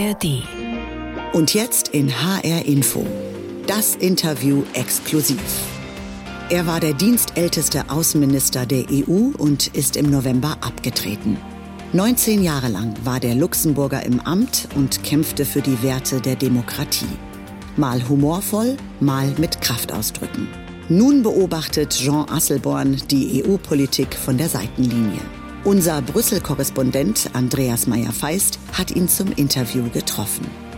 ARD. Und jetzt in HR Info. Das Interview exklusiv. Er war der dienstälteste Außenminister der EU und ist im November abgetreten. 19 Jahre lang war der Luxemburger im Amt und kämpfte für die Werte der Demokratie. Mal humorvoll, mal mit Kraftausdrücken. Nun beobachtet Jean Asselborn die EU-Politik von der Seitenlinie. Unser Brüssel-Korrespondent Andreas Meyer-Feist hat ihn zum Interview getroffen.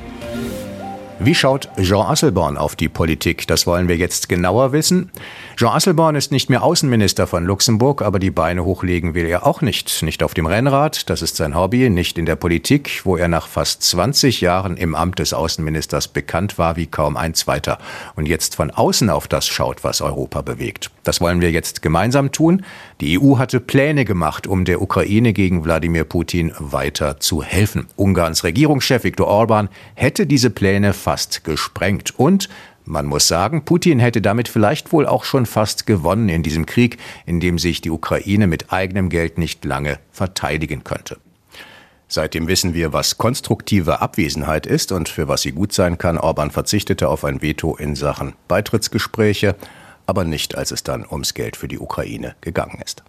Wie schaut Jean Asselborn auf die Politik? Das wollen wir jetzt genauer wissen. Jean Asselborn ist nicht mehr Außenminister von Luxemburg, aber die Beine hochlegen will er auch nicht. Nicht auf dem Rennrad, das ist sein Hobby, nicht in der Politik, wo er nach fast 20 Jahren im Amt des Außenministers bekannt war wie kaum ein zweiter und jetzt von außen auf das schaut, was Europa bewegt. Das wollen wir jetzt gemeinsam tun. Die EU hatte Pläne gemacht, um der Ukraine gegen Wladimir Putin weiter zu helfen. Ungarns Regierungschef Viktor Orban hätte diese Pläne fast gesprengt. Und man muss sagen, Putin hätte damit vielleicht wohl auch schon fast gewonnen in diesem Krieg, in dem sich die Ukraine mit eigenem Geld nicht lange verteidigen könnte. Seitdem wissen wir, was konstruktive Abwesenheit ist und für was sie gut sein kann. Orban verzichtete auf ein Veto in Sachen Beitrittsgespräche aber nicht, als es dann ums Geld für die Ukraine gegangen ist.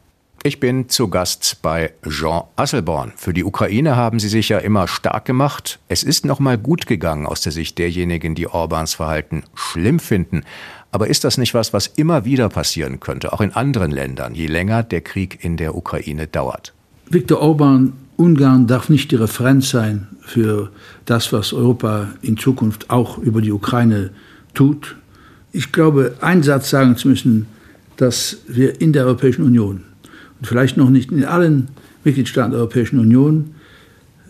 Ich bin zu Gast bei Jean Asselborn. Für die Ukraine haben Sie sich ja immer stark gemacht. Es ist noch mal gut gegangen aus der Sicht derjenigen, die Orbans Verhalten schlimm finden. Aber ist das nicht was, was immer wieder passieren könnte, auch in anderen Ländern, je länger der Krieg in der Ukraine dauert? Viktor Orban, Ungarn darf nicht die Referenz sein für das, was Europa in Zukunft auch über die Ukraine tut ich glaube, einen Satz sagen zu müssen, dass wir in der Europäischen Union vielleicht noch nicht in allen Mitgliedstaaten der Europäischen Union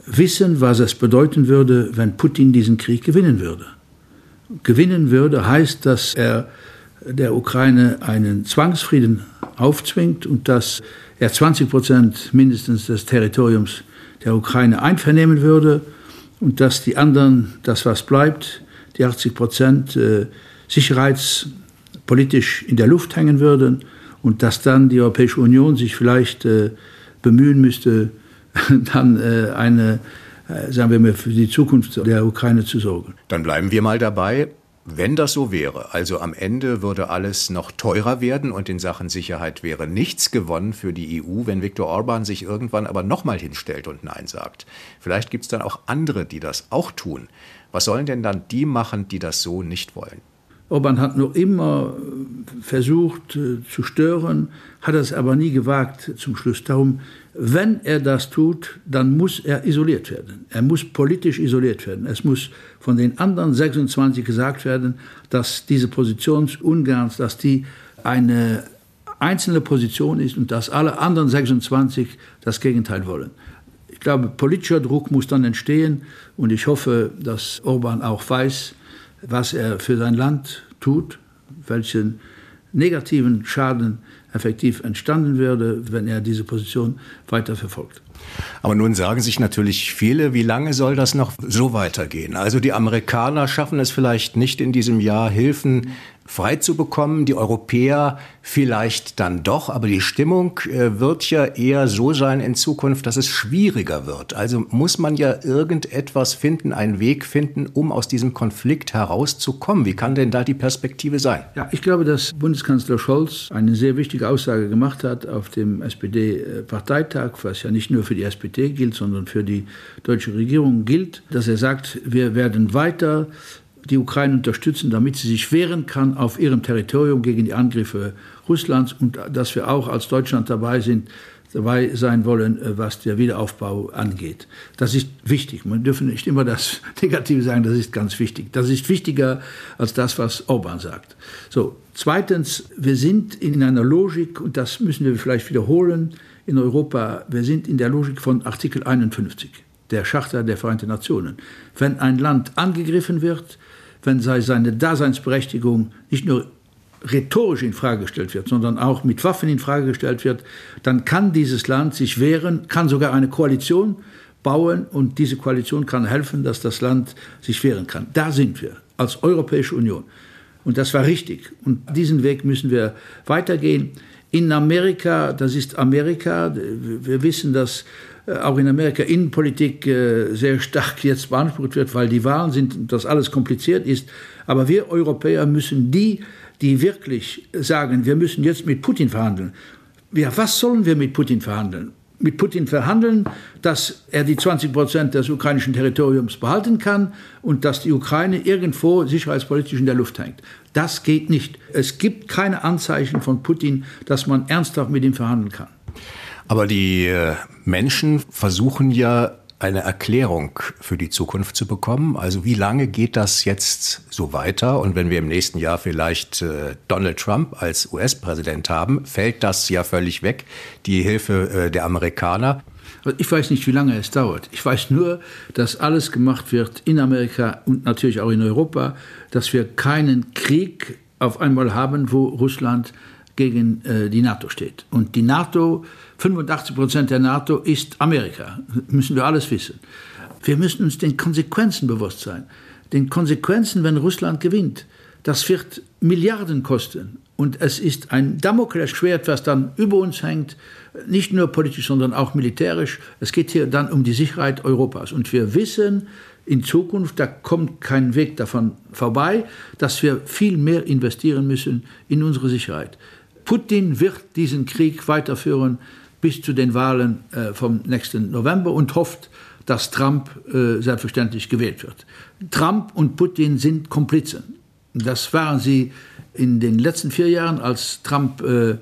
wissen, was es bedeuten würde, wenn Putin diesen Krieg gewinnen würde. Gewinnen würde heißt, dass er der Ukraine einen Zwangsfrieden aufzwingt und dass er 20 Prozent mindestens des Territoriums der Ukraine einvernehmen würde und dass die anderen, das was bleibt, die 80 Prozent, äh, sicherheitspolitisch in der Luft hängen würden und dass dann die Europäische Union sich vielleicht äh, bemühen müsste, dann äh, eine, äh, sagen wir mal, für die Zukunft der Ukraine zu sorgen. Dann bleiben wir mal dabei. Wenn das so wäre, also am Ende würde alles noch teurer werden und in Sachen Sicherheit wäre nichts gewonnen für die EU, wenn Viktor Orban sich irgendwann aber nochmal hinstellt und Nein sagt. Vielleicht gibt es dann auch andere, die das auch tun. Was sollen denn dann die machen, die das so nicht wollen? Orban hat noch immer versucht äh, zu stören, hat es aber nie gewagt zum Schluss. Darum, wenn er das tut, dann muss er isoliert werden. Er muss politisch isoliert werden. Es muss von den anderen 26 gesagt werden, dass diese Position Ungarns, dass die eine einzelne Position ist und dass alle anderen 26 das Gegenteil wollen. Ich glaube, politischer Druck muss dann entstehen und ich hoffe, dass Orban auch weiß, was er für sein Land tut, welchen negativen Schaden effektiv entstanden würde, wenn er diese Position weiter verfolgt. Aber nun sagen sich natürlich viele, wie lange soll das noch so weitergehen? Also die Amerikaner schaffen es vielleicht nicht in diesem Jahr, Hilfen frei zu bekommen, die Europäer vielleicht dann doch, aber die Stimmung äh, wird ja eher so sein in Zukunft, dass es schwieriger wird. Also muss man ja irgendetwas finden, einen Weg finden, um aus diesem Konflikt herauszukommen. Wie kann denn da die Perspektive sein? Ja, ich glaube, dass Bundeskanzler Scholz eine sehr wichtige Aussage gemacht hat auf dem SPD-Parteitag, was ja nicht nur für die SPD gilt, sondern für die deutsche Regierung gilt, dass er sagt, wir werden weiter die Ukraine unterstützen, damit sie sich wehren kann auf ihrem Territorium gegen die Angriffe Russlands und dass wir auch als Deutschland dabei sind, dabei sein wollen, äh, was der Wiederaufbau angeht. Das ist wichtig. Man dürfen nicht immer das Negative sagen, das ist ganz wichtig. Das ist wichtiger als das, was Orban sagt. So, zweitens, wir sind in einer Logik, und das müssen wir vielleicht wiederholen, in Europa, wir sind in der Logik von Artikel 51 der Charta der Vereinten Nationen. Wenn ein Land angegriffen wird, wenn seine Daseinsberechtigung nicht nur rhetorisch in Frage gestellt wird, sondern auch mit Waffen in Frage gestellt wird, dann kann dieses Land sich wehren, kann sogar eine Koalition bauen und diese Koalition kann helfen, dass das Land sich wehren kann. Da sind wir als Europäische Union. Und das war richtig. Und diesen Weg müssen wir weitergehen. In Amerika, das ist Amerika, wir wissen, dass auch in Amerika Innenpolitik äh, sehr stark jetzt beansprucht wird, weil die Wahlen sind, dass alles kompliziert ist. Aber wir Europäer müssen die, die wirklich sagen, wir müssen jetzt mit Putin verhandeln. Ja, was sollen wir mit Putin verhandeln? Mit Putin verhandeln, dass er die 20 Prozent des ukrainischen Territoriums behalten kann und dass die Ukraine irgendwo sicherheitspolitisch in der Luft hängt. Das geht nicht. Es gibt keine Anzeichen von Putin, dass man ernsthaft mit ihm verhandeln kann. Aber die äh, Menschen versuchen ja eine Erklärung für die Zukunft zu bekommen. Also wie lange geht das jetzt so weiter? Und wenn wir im nächsten Jahr vielleicht äh, Donald Trump als US-Präsident haben, fällt das ja völlig weg, die Hilfe äh, der Amerikaner. Ich weiß nicht, wie lange es dauert. Ich weiß nur, dass alles gemacht wird in Amerika und natürlich auch in Europa, dass wir keinen Krieg auf einmal haben, wo Russland gegen äh, die NATO steht. Und die NATO, 85 Prozent der NATO ist Amerika, müssen wir alles wissen. Wir müssen uns den Konsequenzen bewusst sein. Den Konsequenzen, wenn Russland gewinnt. Das wird Milliarden kosten. Und es ist ein Damoklesschwert, was dann über uns hängt, nicht nur politisch, sondern auch militärisch. Es geht hier dann um die Sicherheit Europas. Und wir wissen in Zukunft, da kommt kein Weg davon vorbei, dass wir viel mehr investieren müssen in unsere Sicherheit. Putin wird diesen Krieg weiterführen bis zu den Wahlen äh, vom nächsten November und hofft, dass Trump äh, selbstverständlich gewählt wird. Trump und Putin sind Komplizen. Das waren sie in den letzten vier Jahren, als Trump äh,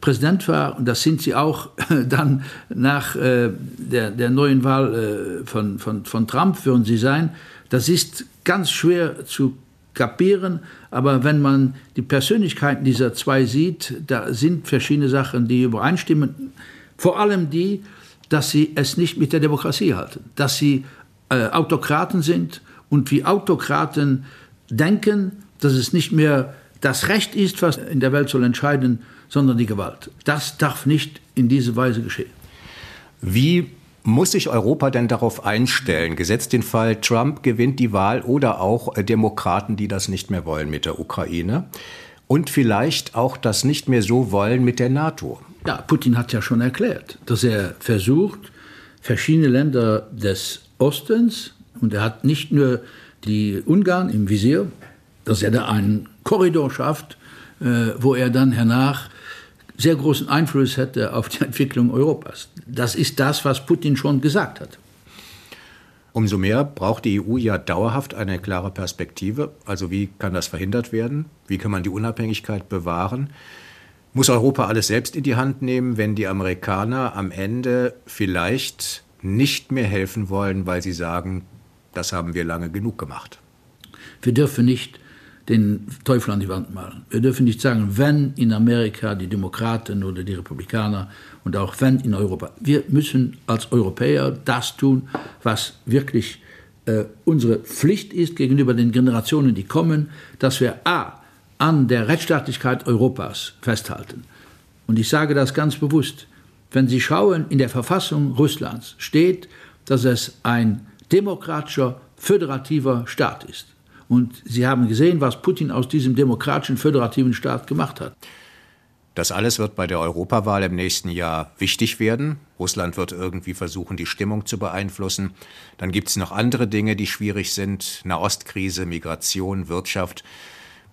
Präsident war, und das sind sie auch dann nach äh, der, der, neuen Wahl äh, von, von, von Trump, würden sie sein. Das ist ganz schwer zu kapieren, aber wenn man die Persönlichkeiten dieser zwei sieht, da sind verschiedene Sachen, die übereinstimmen. Vor allem die, dass sie es nicht mit der Demokratie halten, dass sie äh, Autokraten sind und wie Autokraten denken, dass es nicht mehr das Recht ist, was in der Welt soll entscheiden, sondern die Gewalt. Das darf nicht in diese Weise geschehen. Wie muss sich Europa denn darauf einstellen, gesetzt den Fall, Trump gewinnt die Wahl oder auch äh, Demokraten, die das nicht mehr wollen mit der Ukraine? Und vielleicht auch das nicht mehr so wollen mit der NATO. Ja, Putin hat ja schon erklärt, dass er versucht, verschiedene Länder des Ostens, und er hat nicht nur die Ungarn im Visier, dass er da einen Korridor schafft, äh, wo er dann hernach sehr großen Einfluss hätte auf die Entwicklung Europas. Das ist das, was Putin schon gesagt hat. Umso mehr braucht die EU ja dauerhaft eine klare Perspektive. Also wie kann das verhindert werden? Wie kann man die Unabhängigkeit bewahren? Muss Europa alles selbst in die Hand nehmen, wenn die Amerikaner am Ende vielleicht nicht mehr helfen wollen, weil sie sagen, das haben wir lange genug gemacht? Wir dürfen nicht den Teufel an die Wand malen. Wir dürfen nicht sagen, wenn in Amerika die Demokraten oder die Republikaner und auch wenn in Europa. Wir müssen als Europäer das tun, was wirklich äh, unsere Pflicht ist gegenüber den Generationen, die kommen, dass wir a an der Rechtsstaatlichkeit Europas festhalten. Und ich sage das ganz bewusst. Wenn Sie schauen, in der Verfassung Russlands steht, dass es ein demokratischer, föderativer Staat ist. Und Sie haben gesehen, was Putin aus diesem demokratischen, föderativen Staat gemacht hat. Das alles wird bei der Europawahl im nächsten Jahr wichtig werden. Russland wird irgendwie versuchen, die Stimmung zu beeinflussen. Dann gibt es noch andere Dinge, die schwierig sind. Nahostkrise, Migration, Wirtschaft.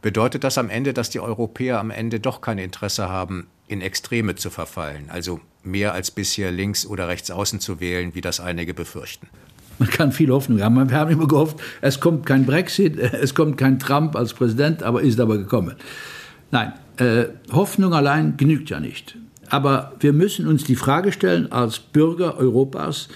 Bedeutet das am Ende, dass die Europäer am Ende doch kein Interesse haben, in Extreme zu verfallen, also mehr als bisher links oder rechts außen zu wählen, wie das einige befürchten? Man kann viel Hoffnung haben. Wir haben immer gehofft, es kommt kein Brexit, es kommt kein Trump als Präsident, aber ist aber gekommen. Nein, äh, Hoffnung allein genügt ja nicht. Aber wir müssen uns die Frage stellen als Bürger Europas,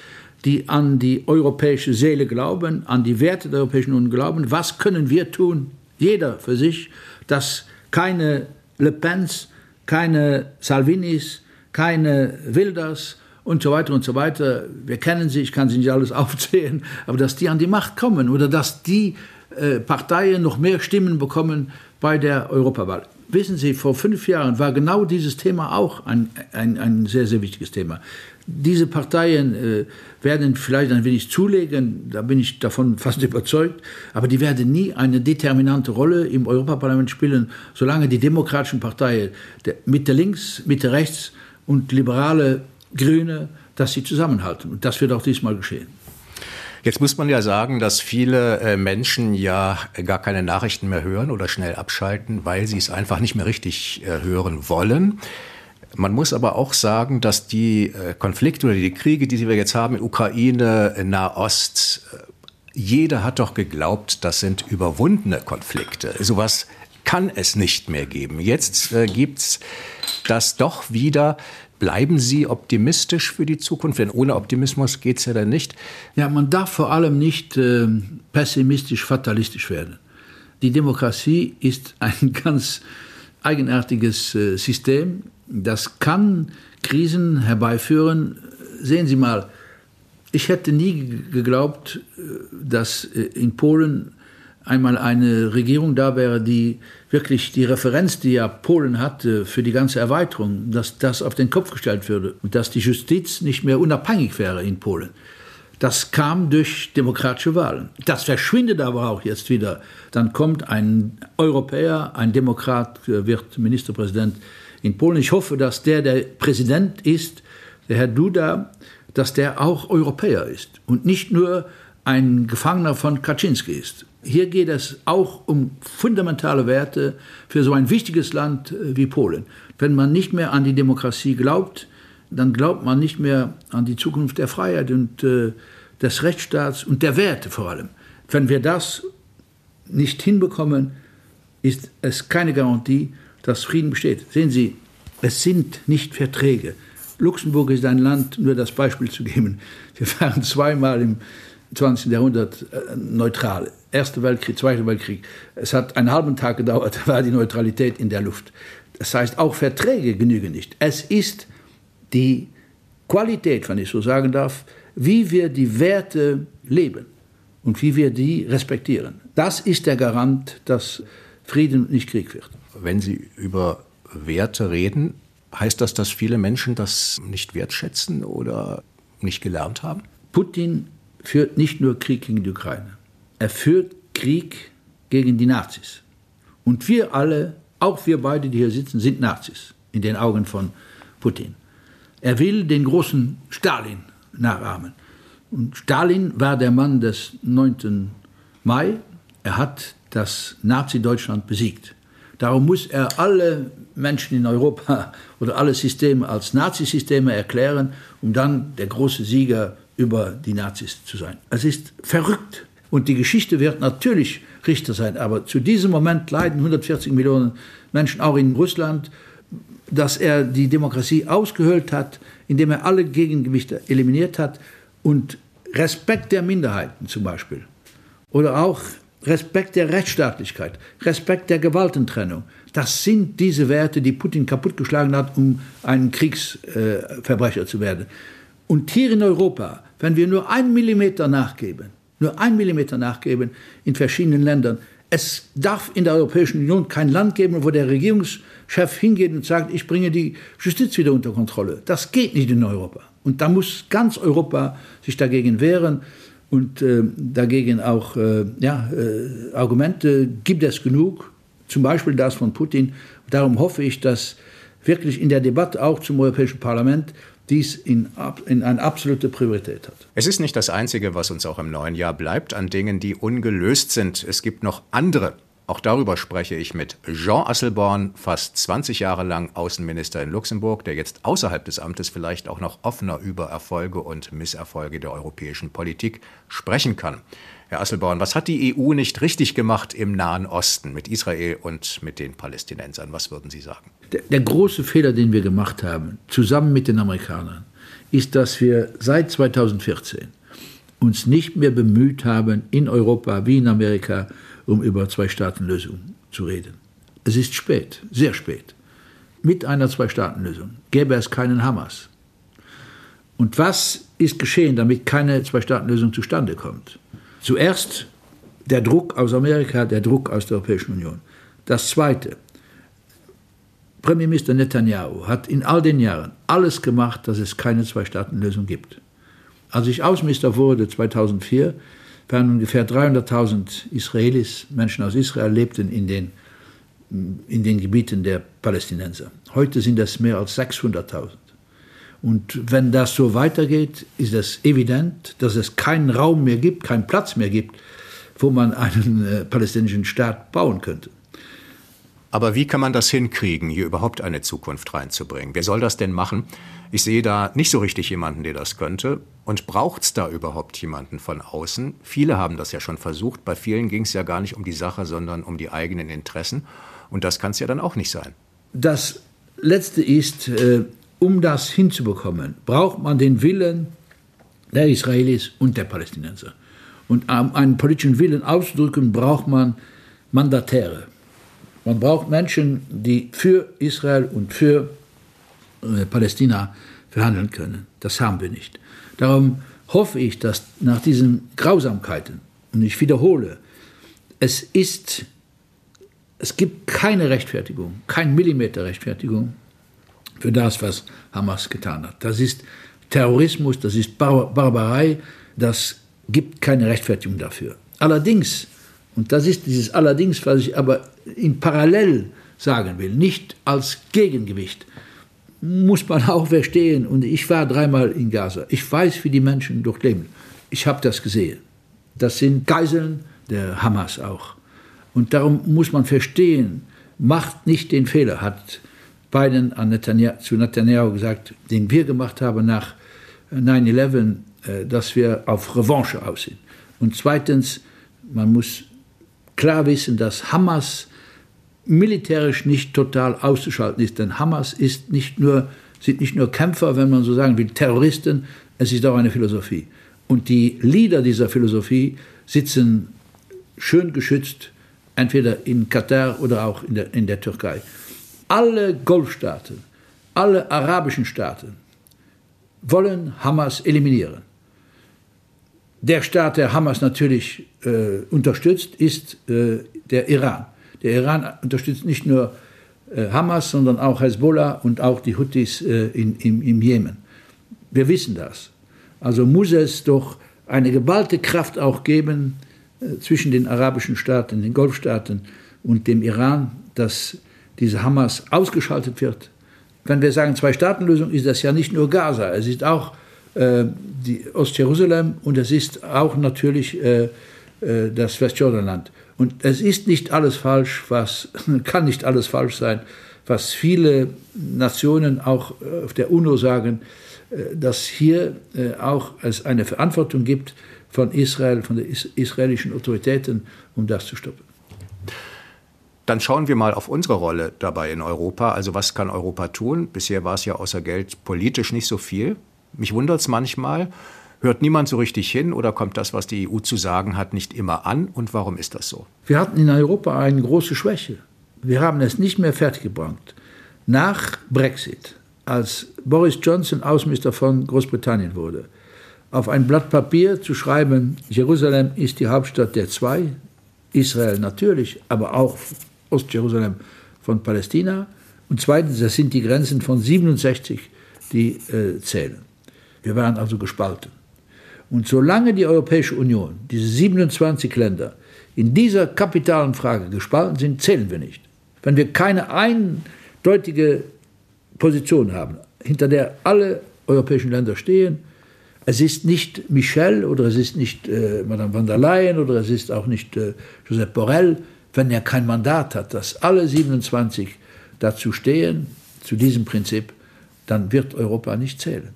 die an die europäische Seele glauben, an die Werte der Europäischen Union glauben, was können wir tun, jeder für sich, dass keine Le Pens, keine Salvinis, keine Wilders, und so weiter und so weiter. Wir kennen sie, ich kann sie nicht alles aufzählen, aber dass die an die Macht kommen oder dass die äh, Parteien noch mehr Stimmen bekommen bei der Europawahl. Wissen Sie, vor fünf Jahren war genau dieses Thema auch ein, ein, ein sehr, sehr wichtiges Thema. diese Parteien äh, werden vielleicht ein wenig zulegen, da bin ich davon fast überzeugt, aber die werden nie eine determinante Rolle im Europaparlament spielen, solange die demokratischen Parteien der Mitte links, Mitte rechts und liberale Grüne, dass sie zusammenhalten. Und das wird auch diesmal geschehen. Jetzt muss man ja sagen, dass viele äh, Menschen ja gar keine Nachrichten mehr hören oder schnell abschalten, weil sie es einfach nicht mehr richtig äh, hören wollen. Man muss aber auch sagen, dass die äh, Konflikte oder die Kriege, die wir jetzt haben in Ukraine, in Nahost, jeder hat doch geglaubt, das sind überwundene Konflikte. Sowas kann es nicht mehr geben. Jetzt äh, gibt es das doch wieder. Bleiben Sie optimistisch für die Zukunft? Denn ohne Optimismus geht es ja dann nicht. Ja, man darf vor allem nicht äh, pessimistisch, fatalistisch werden. Die Demokratie ist ein ganz eigenartiges äh, System. Das kann Krisen herbeiführen. Sehen Sie mal, ich hätte nie geglaubt, äh, dass äh, in Polen einmal eine Regierung da wäre, die wirklich die Referenz, die ja Polen hatte für die ganze Erweiterung, dass das auf den Kopf gestellt würde und dass die Justiz nicht mehr unabhängig wäre in Polen. Das kam durch demokratische Wahlen. Das verschwindet aber auch jetzt wieder. Dann kommt ein Europäer, ein Demokrat, äh, wird Ministerpräsident in Polen. Ich hoffe, dass der, der Präsident ist, der Herr Duda, dass der auch Europäer ist und nicht nur ein Gefangener von Kaczynski ist. Hier geht es auch um fundamentale Werte für so ein wichtiges Land äh, wie Polen. Wenn man nicht mehr an die Demokratie glaubt, dann glaubt man nicht mehr an die Zukunft der Freiheit und äh, des Rechtsstaats und der Werte vor allem. Wenn wir das nicht hinbekommen, ist es keine Garantie, dass Frieden besteht. Sehen Sie, es sind nicht Verträge. Luxemburg ist ein Land, nur das Beispiel zu geben. Wir waren zweimal im 20. Jahrhundert äh, neutral. Erster Weltkrieg, Zweiter Weltkrieg. Es hat einen halben Tag gedauert, da war die Neutralität in der Luft. Das heißt, auch Verträge genügen nicht. Es ist die Qualität, wenn ich so sagen darf, wie wir die Werte leben und wie wir die respektieren. Das ist der Garant, dass Frieden nicht Krieg wird. Wenn Sie über Werte reden, heißt das, dass viele Menschen das nicht wertschätzen oder nicht gelernt haben? Putin führt nicht nur Krieg gegen die Ukraine. Er führt Krieg gegen die Nazis. Und wir alle, auch wir beide, die hier sitzen, sind Nazis in den Augen von Putin. Er will den großen Stalin nachahmen. Und Stalin war der Mann des 9. Mai. Er hat das Nazi-Deutschland besiegt. Darum muss er alle Menschen in Europa oder alle Systeme als Nazisysteme erklären, um dann der große Sieger über die Nazis zu sein. Es ist verrückt. Und die Geschichte wird natürlich Richter sein. Aber zu diesem Moment leiden 140 Millionen Menschen auch in Russland, dass er die Demokratie ausgehöhlt hat, indem er alle Gegengewichte eliminiert hat und Respekt der Minderheiten zum Beispiel oder auch Respekt der Rechtsstaatlichkeit, Respekt der Gewaltentrennung. Das sind diese Werte, die Putin kaputtgeschlagen hat, um ein Kriegsverbrecher äh, zu werden. Und hier in Europa, wenn wir nur ein Millimeter nachgeben, nur ein Millimeter nachgeben in verschiedenen Ländern, es darf in der Europäischen Union kein Land geben, wo der Regierungschef hingeht und sagt, ich bringe die Justiz wieder unter Kontrolle. Das geht nicht in Europa. Und da muss ganz Europa sich dagegen wehren und äh, dagegen auch äh, ja, äh, Argumente gibt es genug, zum Beispiel das von Putin. Darum hoffe ich, dass wirklich in der Debatte auch zum Europäischen Parlament dies in, in eine absolute Priorität hat. Es ist nicht das Einzige, was uns auch im neuen Jahr bleibt an Dingen, die ungelöst sind. Es gibt noch andere auch darüber spreche ich mit Jean Asselborn, fast 20 Jahre lang Außenminister in Luxemburg, der jetzt außerhalb des Amtes vielleicht auch noch offener über Erfolge und Misserfolge der europäischen Politik sprechen kann. Herr Asselborn, was hat die EU nicht richtig gemacht im Nahen Osten mit Israel und mit den Palästinensern? Was würden Sie sagen? Der, der große Fehler, den wir gemacht haben, zusammen mit den Amerikanern, ist, dass wir seit 2014 uns nicht mehr bemüht haben, in Europa wie in Amerika um über Zwei-Staaten-Lösung zu reden. Es ist spät, sehr spät. Mit einer Zwei-Staaten-Lösung gäbe es keinen Hamas. Und was ist geschehen, damit keine Zwei-Staaten-Lösung zustande kommt? Zuerst der Druck aus Amerika, der Druck aus der Europäischen Union. Das Zweite, Premierminister Netanyahu hat in all den Jahren alles gemacht, dass es keine Zwei-Staaten-Lösung gibt. Als ich Außenminister wurde 2004, waren ungefähr 300.000 Israelis, Menschen aus Israel, lebten in den, in den Gebieten der Palästinenser. Heute sind das mehr als 600.000. Und wenn das so weitergeht, ist es evident, dass es keinen Raum mehr gibt, keinen Platz mehr gibt, wo man einen äh, palästinensischen Staat bauen könnte. Aber wie kann man das hinkriegen, hier überhaupt eine Zukunft reinzubringen? Wer soll das denn machen? Ich sehe da nicht so richtig jemanden, der das könnte. Und braucht es da überhaupt jemanden von außen? Viele haben das ja schon versucht. Bei vielen ging es ja gar nicht um die Sache, sondern um die eigenen Interessen. Und das kann es ja dann auch nicht sein. Das Letzte ist, äh, um das hinzubekommen, braucht man den Willen der Israelis und der Palästinenser. Und um einen politischen Willen auszudrücken, braucht man Mandatäre. Man braucht Menschen, die für Israel und für äh, Palästina verhandeln können. Das haben wir nicht. Darum hoffe ich, dass nach diesen Grausamkeiten, und ich wiederhole, es ist, es gibt keine Rechtfertigung, kein Millimeter Rechtfertigung für das, was Hamas getan hat. Das ist Terrorismus, das ist Bar Barbarei, das gibt keine Rechtfertigung dafür. Allerdings, und das ist dieses Allerdings, was ich aber in Parallel sagen will, nicht als Gegengewicht, muss man auch verstehen. Und ich war dreimal in Gaza. Ich weiß, wie die Menschen dort leben. Ich habe das gesehen. Das sind Geiseln der Hamas auch. Und darum muss man verstehen, macht nicht den Fehler, hat Biden an Netanyahu, zu Netanyahu gesagt, den wir gemacht haben nach 9-11, äh, dass wir auf Revanche aussehen. Und zweitens, man muss klar wissen, dass Hamas militärisch nicht total auszuschalten ist. Denn Hamas ist nicht nur, sind nicht nur Kämpfer, wenn man so sagen will, Terroristen, es ist auch eine Philosophie. Und die Leader dieser Philosophie sitzen schön geschützt, entweder in Katar oder auch in der, in der Türkei. Alle Golfstaaten, alle arabischen Staaten wollen Hamas eliminieren. Der Staat, der Hamas natürlich äh, unterstützt, ist äh, der Iran. Der Iran unterstützt nicht nur äh, Hamas, sondern auch Hezbollah und auch die Houthis äh, in, im, im Jemen. Wir wissen das. Also muss es doch eine geballte Kraft auch geben äh, zwischen den arabischen Staaten, den Golfstaaten und dem Iran, dass diese Hamas ausgeschaltet wird. Wenn wir sagen Zwei-Staaten-Lösung, ist das ja nicht nur Gaza, es ist auch äh, die Ostjerusalem und es ist auch natürlich äh, äh das Westjordanland. Und es ist nicht alles falsch, was kann nicht alles falsch sein, was viele Nationen auch äh, auf der UNO sagen, äh, dass hier auch es eine Verantwortung gibt von Israel, von den israelischen Autoritäten, um das zu stoppen. Dann schauen wir mal auf unsere Rolle dabei in Europa. Also was kann Europa tun? Bisher war es ja außer Geld politisch nicht so viel. Mich wundert es manchmal. Hört niemand so richtig hin oder kommt das, was die EU zu sagen hat, nicht immer an? Und warum ist das so? Wir hatten in Europa eine große Schwäche. Wir haben es nicht mehr fertiggebracht. Nach Brexit, als Boris Johnson Außenminister von Großbritannien wurde, auf ein Blatt Papier zu schreiben, Jerusalem ist die Hauptstadt der zwei, Israel natürlich, aber auch Ostjerusalem von Palästina. Und zweitens, das sind die Grenzen von 67, die äh, zählen. Wir waren also gespalten. Und solange die Europäische Union, diese 27 Länder, in dieser kapitalen Frage gespalten sind, zählen wir nicht. Wenn wir keine eindeutige Position haben, hinter der alle europäischen Länder stehen, es ist nicht Michel oder es ist nicht äh, Madame van der Leyen oder es ist auch nicht äh, Josep Borrell, wenn er kein Mandat hat, dass alle 27 dazu stehen, zu diesem Prinzip, dann wird Europa nicht zählen.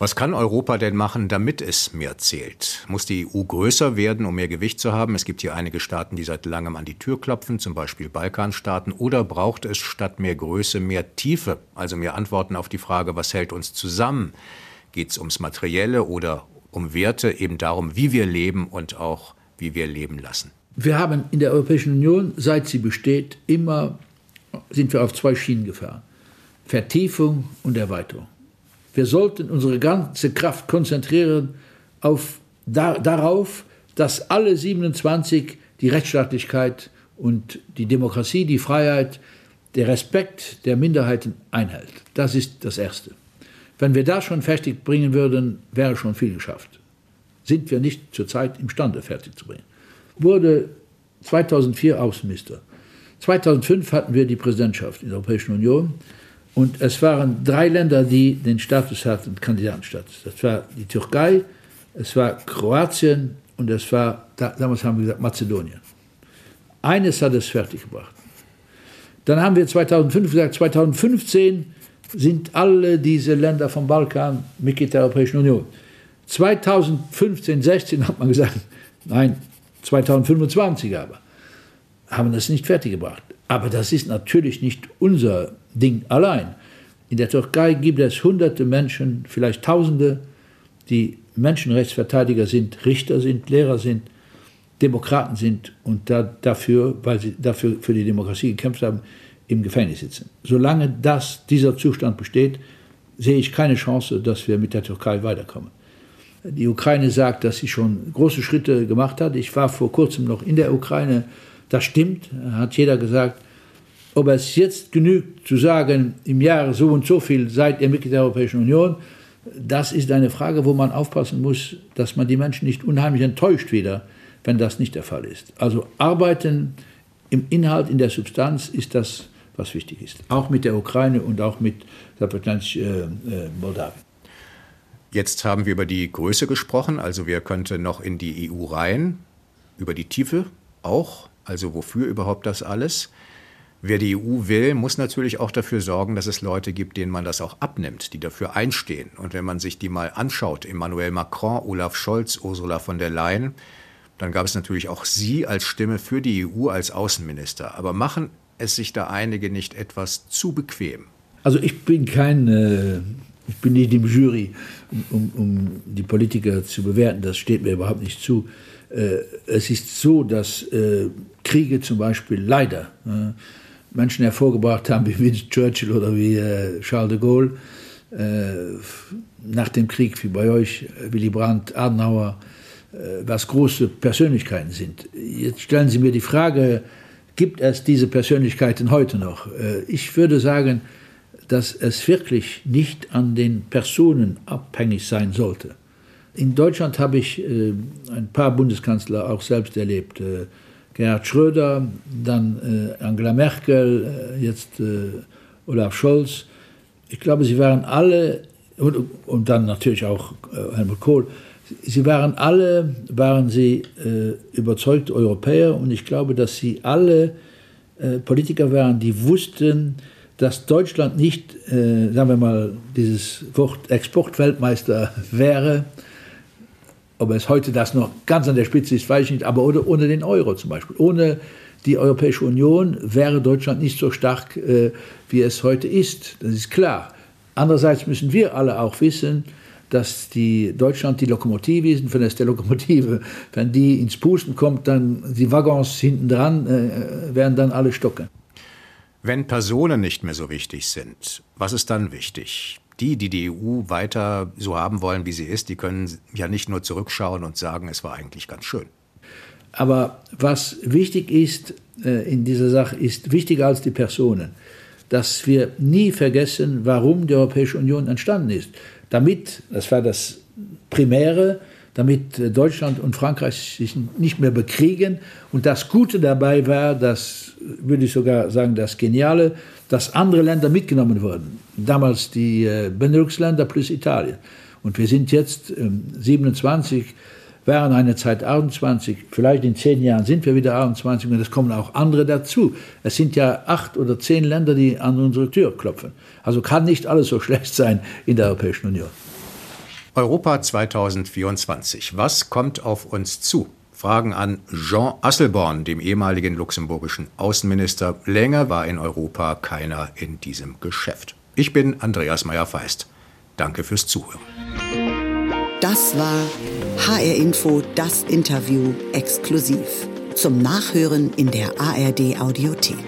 Was kann Europa denn machen, damit es mehr zählt? Muss die EU größer werden, um mehr Gewicht zu haben? Es gibt hier einige Staaten, die seit langem an die Tür klopfen, zum Beispiel Balkanstaaten. Oder braucht es statt mehr Größe mehr Tiefe, also mehr Antworten auf die Frage, was hält uns zusammen? Geht es ums Materielle oder um Werte, eben darum, wie wir leben und auch wie wir leben lassen? Wir haben in der Europäischen Union, seit sie besteht, immer sind wir auf zwei Schienen gefahren. Vertiefung und Erweiterung. Wir sollten unsere ganze Kraft konzentrieren auf, da, darauf, dass alle 27 die Rechtsstaatlichkeit und die Demokratie, die Freiheit der Respekt der Minderheiten einhält. Das ist das Erste. Wenn wir das schon fertig bringen würden, wäre schon viel geschafft. Sind wir nicht zurzeit imstande, fertig zu bringen. Wurde 2004 Außenminister. 2005 hatten wir die Präsidentschaft in der Europäischen Union und es waren drei Länder, die den Status hatten, Kandidatenstatus. Das war die Türkei, es war Kroatien und es war, damals haben wir gesagt, Mazedonien. Eines hat es fertiggebracht. Dann haben wir 2005 gesagt, 2015 sind alle diese Länder vom Balkan Mitglied der Europäischen Union. 2015, 16 hat man gesagt, nein, 2025 aber, haben das nicht fertiggebracht. Aber das ist natürlich nicht unser Ding allein. In der Türkei gibt es hunderte Menschen, vielleicht Tausende, die Menschenrechtsverteidiger sind, Richter sind, Lehrer sind, Demokraten sind und da, dafür, weil sie dafür für die Demokratie gekämpft haben, im Gefängnis sitzen. Solange das, dieser Zustand besteht, sehe ich keine Chance, dass wir mit der Türkei weiterkommen. Die Ukraine sagt, dass sie schon große Schritte gemacht hat. Ich war vor kurzem noch in der Ukraine. Das stimmt, hat jeder gesagt. Ob es jetzt genügt zu sagen, im Jahr so und so viel seid ihr Mitglied der Europäischen Union, das ist eine Frage, wo man aufpassen muss, dass man die Menschen nicht unheimlich enttäuscht wieder, wenn das nicht der Fall ist. Also arbeiten im Inhalt, in der Substanz ist das, was wichtig ist. Auch mit der Ukraine und auch mit äh, äh, Moldawien. Jetzt haben wir über die Größe gesprochen, also wer könnte noch in die EU rein, über die Tiefe auch, also wofür überhaupt das alles. Wer die EU will, muss natürlich auch dafür sorgen, dass es Leute gibt, denen man das auch abnimmt, die dafür einstehen. Und wenn man sich die mal anschaut, Emmanuel Macron, Olaf Scholz, Ursula von der Leyen, dann gab es natürlich auch Sie als Stimme für die EU als Außenminister. Aber machen es sich da einige nicht etwas zu bequem? Also ich bin kein, äh, ich bin nicht im Jury, um, um, die Politiker zu bewerten. Das steht mir überhaupt nicht zu. Äh, es ist so, dass äh, Kriege zum Beispiel leider äh, Menschen hervorgebracht haben wie Winston Churchill oder wie äh, Charles de Gaulle. Äh, nach dem Krieg, wie bei euch, Willy Brandt, Adenauer, äh, was große Persönlichkeiten sind. Jetzt stellen Sie mir die Frage, gibt es diese Persönlichkeiten heute noch? Äh, ich würde sagen, dass es wirklich nicht an den Personen abhängig sein sollte. In Deutschland habe ich äh, ein paar Bundeskanzler auch selbst erlebt. Gerhard Schröder, dann Angela Merkel, jetzt Olaf Scholz. Ich glaube, sie waren alle, und, und dann natürlich auch Helmut Kohl, Sie waren alle, waren sie äh, überzeugt Europäer und ich glaube, dass sie alle äh, Politiker waren, die wussten, dass Deutschland nicht, äh, sagen wir mal, dieses Wort Exportweltmeister wäre. Ob es heute das noch ganz an der Spitze ist, weiß ich nicht, aber ohne, ohne den Euro zum Beispiel. Ohne die Europäische Union wäre Deutschland nicht so stark, äh, wie es heute ist. Das ist klar. Andererseits müssen wir alle auch wissen, dass die Deutschland die Lokomotive ist, und wenn es der Lokomotive, wenn die ins Pusten kommt, dann die Waggons hinten dran äh, werden dann alle stocken. Wenn Personen nicht mehr so wichtig sind, was ist dann wichtig? Die, die die EU weiter so haben wollen, wie sie ist, die können ja nicht nur zurückschauen und sagen, es war eigentlich ganz schön. Aber was wichtig ist äh, in dieser Sache, ist wichtiger als die Personen, dass wir nie vergessen, warum die Europäische Union entstanden ist damit, das war das Primäre, damit äh, Deutschland und Frankreich sich nicht mehr bekriegen. Und das Gute dabei war, das würde ich sogar sagen, das Geniale, dass andere Länder mitgenommen wurden. Damals die äh, Benelux-Länder plus Italien. Und wir sind jetzt 27, ähm, waren eine Zeit 28, vielleicht in zehn Jahren sind wir wieder 28 und es kommen auch andere dazu. Es sind ja acht oder zehn Länder, die an unsere Tür klopfen. Also kann nicht alles so schlecht sein in der Europäischen Union. Europa 2024. Was kommt auf uns zu? Fragen an Jean Asselborn, dem ehemaligen luxemburgischen Außenminister. Länger war in Europa keiner in diesem Geschäft. Ich bin Andreas Meyer-Feist. Danke fürs Zuhören. Das war HR Info, das Interview exklusiv. Zum Nachhören in der ARD Audiothek.